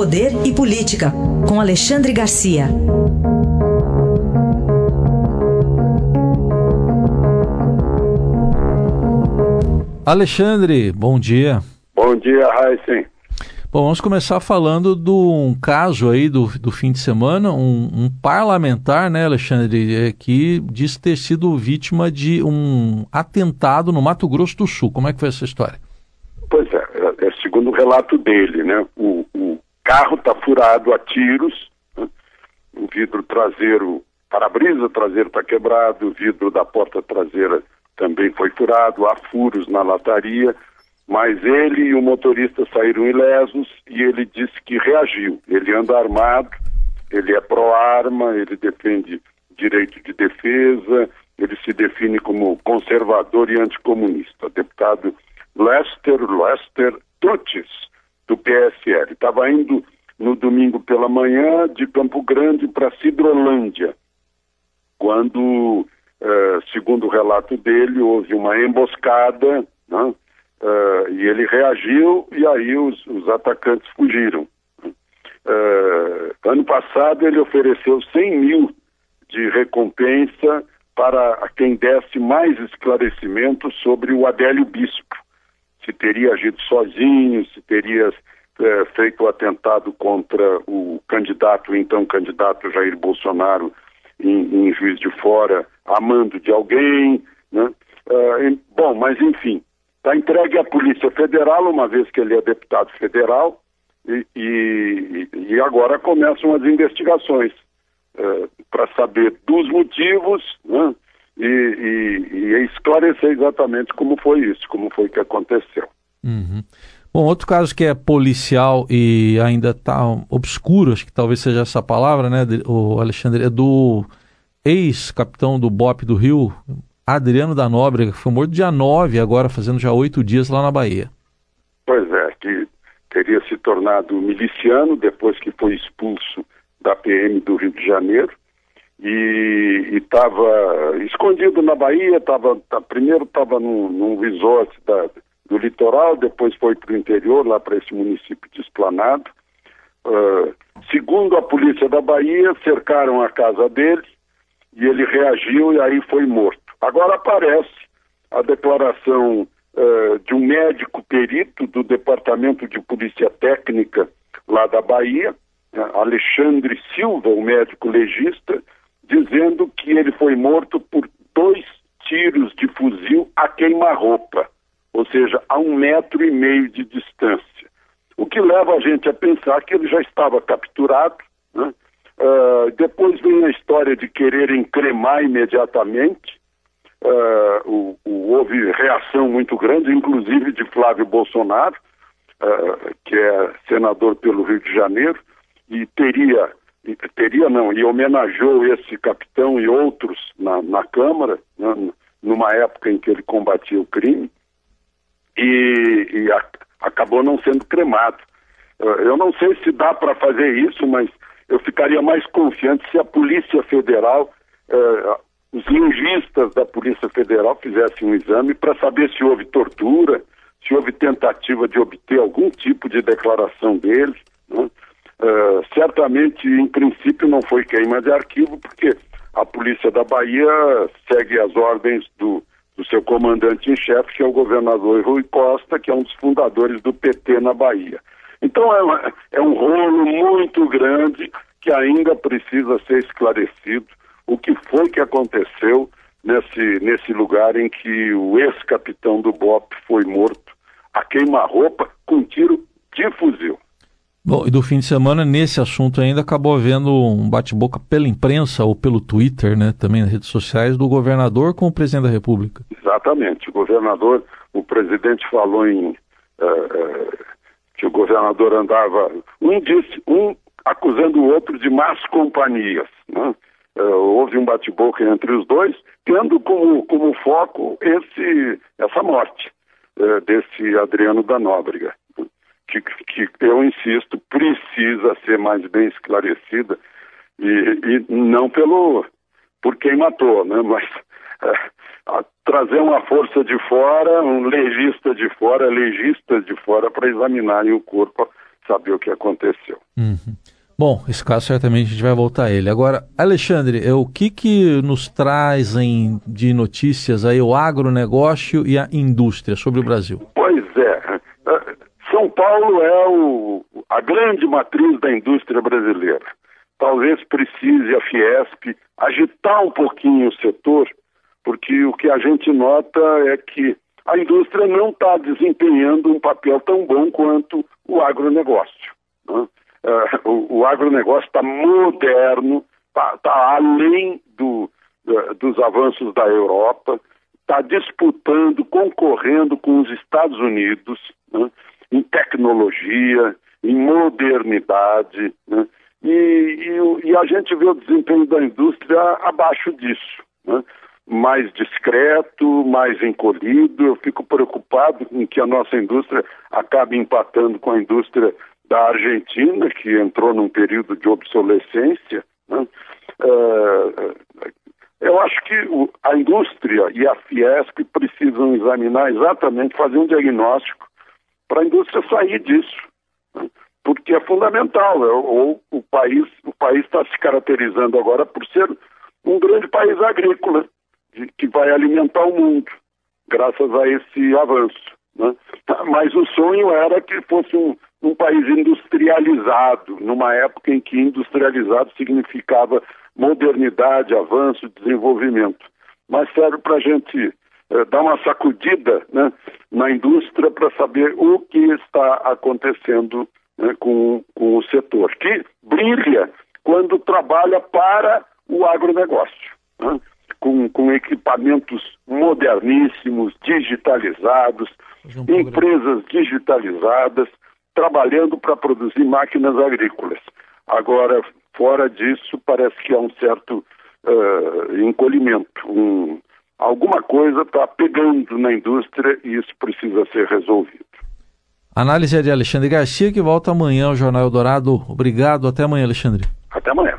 Poder e Política, com Alexandre Garcia. Alexandre, bom dia. Bom dia, Heisen. Bom, vamos começar falando de um caso aí do, do fim de semana, um, um parlamentar, né, Alexandre, é, que diz ter sido vítima de um atentado no Mato Grosso do Sul. Como é que foi essa história? Pois é, é, é segundo o relato dele, né? O, o carro está furado a tiros, né? o vidro traseiro, para-brisa traseiro está quebrado, o vidro da porta traseira também foi furado, há furos na lataria, mas ele e o motorista saíram ilesos e ele disse que reagiu. Ele anda armado, ele é pró-arma, ele defende direito de defesa, ele se define como conservador e anticomunista. Deputado Lester Lester Tutis, do PSL. Estava indo no domingo pela manhã de Campo Grande para Cidrolândia, quando, eh, segundo o relato dele, houve uma emboscada, né? Uh, e ele reagiu e aí os, os atacantes fugiram. Uh, ano passado ele ofereceu 100 mil de recompensa para quem desse mais esclarecimentos sobre o Adélio Bispo. Se teria agido sozinho, se teria uh, feito o atentado contra o candidato, então candidato Jair Bolsonaro, em, em Juiz de Fora, amando de alguém. Né? bom, mas enfim, Está entregue à Polícia Federal, uma vez que ele é deputado federal, e, e, e agora começam as investigações é, para saber dos motivos né, e, e, esclarecer exatamente como foi isso, como foi que aconteceu. Uhum. Bom, outro caso que é policial e ainda está obscuro, acho que talvez seja essa palavra, né, o Alexandre, é do ex-capitão do BOP do Rio, Adriano da Nóbrega, que foi morto dia 9, agora fazendo já oito dias lá na Bahia. Pois é, que teria se tornado miliciano depois que foi expulso da PM do Rio de Janeiro e estava escondido na Bahia, tava, tá, primeiro estava num, num resort da, do litoral, depois foi para o interior, lá para esse município de Esplanado. Uh, segundo a polícia da Bahia, cercaram a casa dele e ele reagiu e aí foi morto. Agora aparece a declaração uh, de um médico perito do Departamento de Polícia Técnica lá da Bahia, uh, Alexandre Silva, o médico legista, dizendo que ele foi morto por dois tiros de fuzil a queima-roupa, ou seja, a um metro e meio de distância. O que leva a gente a pensar que ele já estava capturado. Né? Uh, depois vem a história de querer encremar imediatamente uh, o, o, houve reação muito grande, inclusive de Flávio Bolsonaro, uh, que é senador pelo Rio de Janeiro, e teria, teria não, e homenageou esse capitão e outros na, na Câmara, né, numa época em que ele combatia o crime, e, e a, acabou não sendo cremado. Eu não sei se dá para fazer isso, mas eu ficaria mais confiante se a Polícia Federal uh, os legistas da Polícia Federal fizessem um exame para saber se houve tortura, se houve tentativa de obter algum tipo de declaração dele. Né? Uh, certamente, em princípio, não foi queima de arquivo, porque a Polícia da Bahia segue as ordens do, do seu comandante em chefe, que é o governador Rui Costa, que é um dos fundadores do PT na Bahia. Então é, uma, é um rolo muito grande que ainda precisa ser esclarecido o que foi que aconteceu nesse, nesse lugar em que o ex-capitão do BOP foi morto a queima-roupa com tiro de fuzil. Bom, e do fim de semana, nesse assunto ainda, acabou havendo um bate-boca pela imprensa ou pelo Twitter, né, também nas redes sociais, do governador com o presidente da República. Exatamente. O governador, o presidente falou em uh, que o governador andava, um disse, um acusando o outro de más companhias, né? uh, houve um bate-boca entre os dois, tendo como, como foco esse, essa morte uh, desse Adriano da Nóbrega, que, que eu insisto, precisa ser mais bem esclarecida e, e não pelo por quem matou, né? mas uh, trazer uma força de fora, um legista de fora, legistas de fora para examinarem o corpo, saber o que aconteceu. Uhum. Bom, esse caso certamente a gente vai voltar a ele. Agora, Alexandre, é o que, que nos trazem de notícias aí o agronegócio e a indústria sobre o Brasil? Pois é. é São Paulo é o, a grande matriz da indústria brasileira. Talvez precise a Fiesp agitar um pouquinho o setor, porque o que a gente nota é que a indústria não está desempenhando um papel tão bom quanto o agronegócio. Né? uh, o, o agronegócio está moderno, está tá além do, uh, dos avanços da Europa, está disputando, concorrendo com os Estados Unidos né, tecnologia, em modernidade, né, e, e, e, a gente vê o desempenho da indústria abaixo disso. Né, mais discreto, mais encolhido. Eu fico preocupado em que a nossa indústria acabe empatando com a indústria da Argentina, que entrou num período de obsolescência, né? uh, eu acho que a indústria e a Fiesp precisam examinar exatamente, fazer um diagnóstico para a indústria sair disso, né? porque é fundamental. É, ou o país o país está se caracterizando agora por ser um grande país agrícola de, que vai alimentar o mundo, graças a esse avanço. Né? Mas o sonho era que fosse um, um país industrializado, numa época em que industrializado significava modernidade, avanço, desenvolvimento. Mas serve para a gente dar uma sacudida né, na indústria para saber o que está acontecendo né, com, com o setor, que brilha quando trabalha para o agronegócio. Né? com, com equipamentos moderníssimos, digitalizados, um empresas digitalizadas, trabalhando para produzir máquinas agrícolas. Agora, fora disso, parece que há um certo uh, encolhimento. Um, alguma coisa está pegando na indústria e isso precisa ser resolvido. Análise é de Alexandre Garcia, que volta amanhã ao Jornal Eldorado. Obrigado, até amanhã, Alexandre. Até amanhã.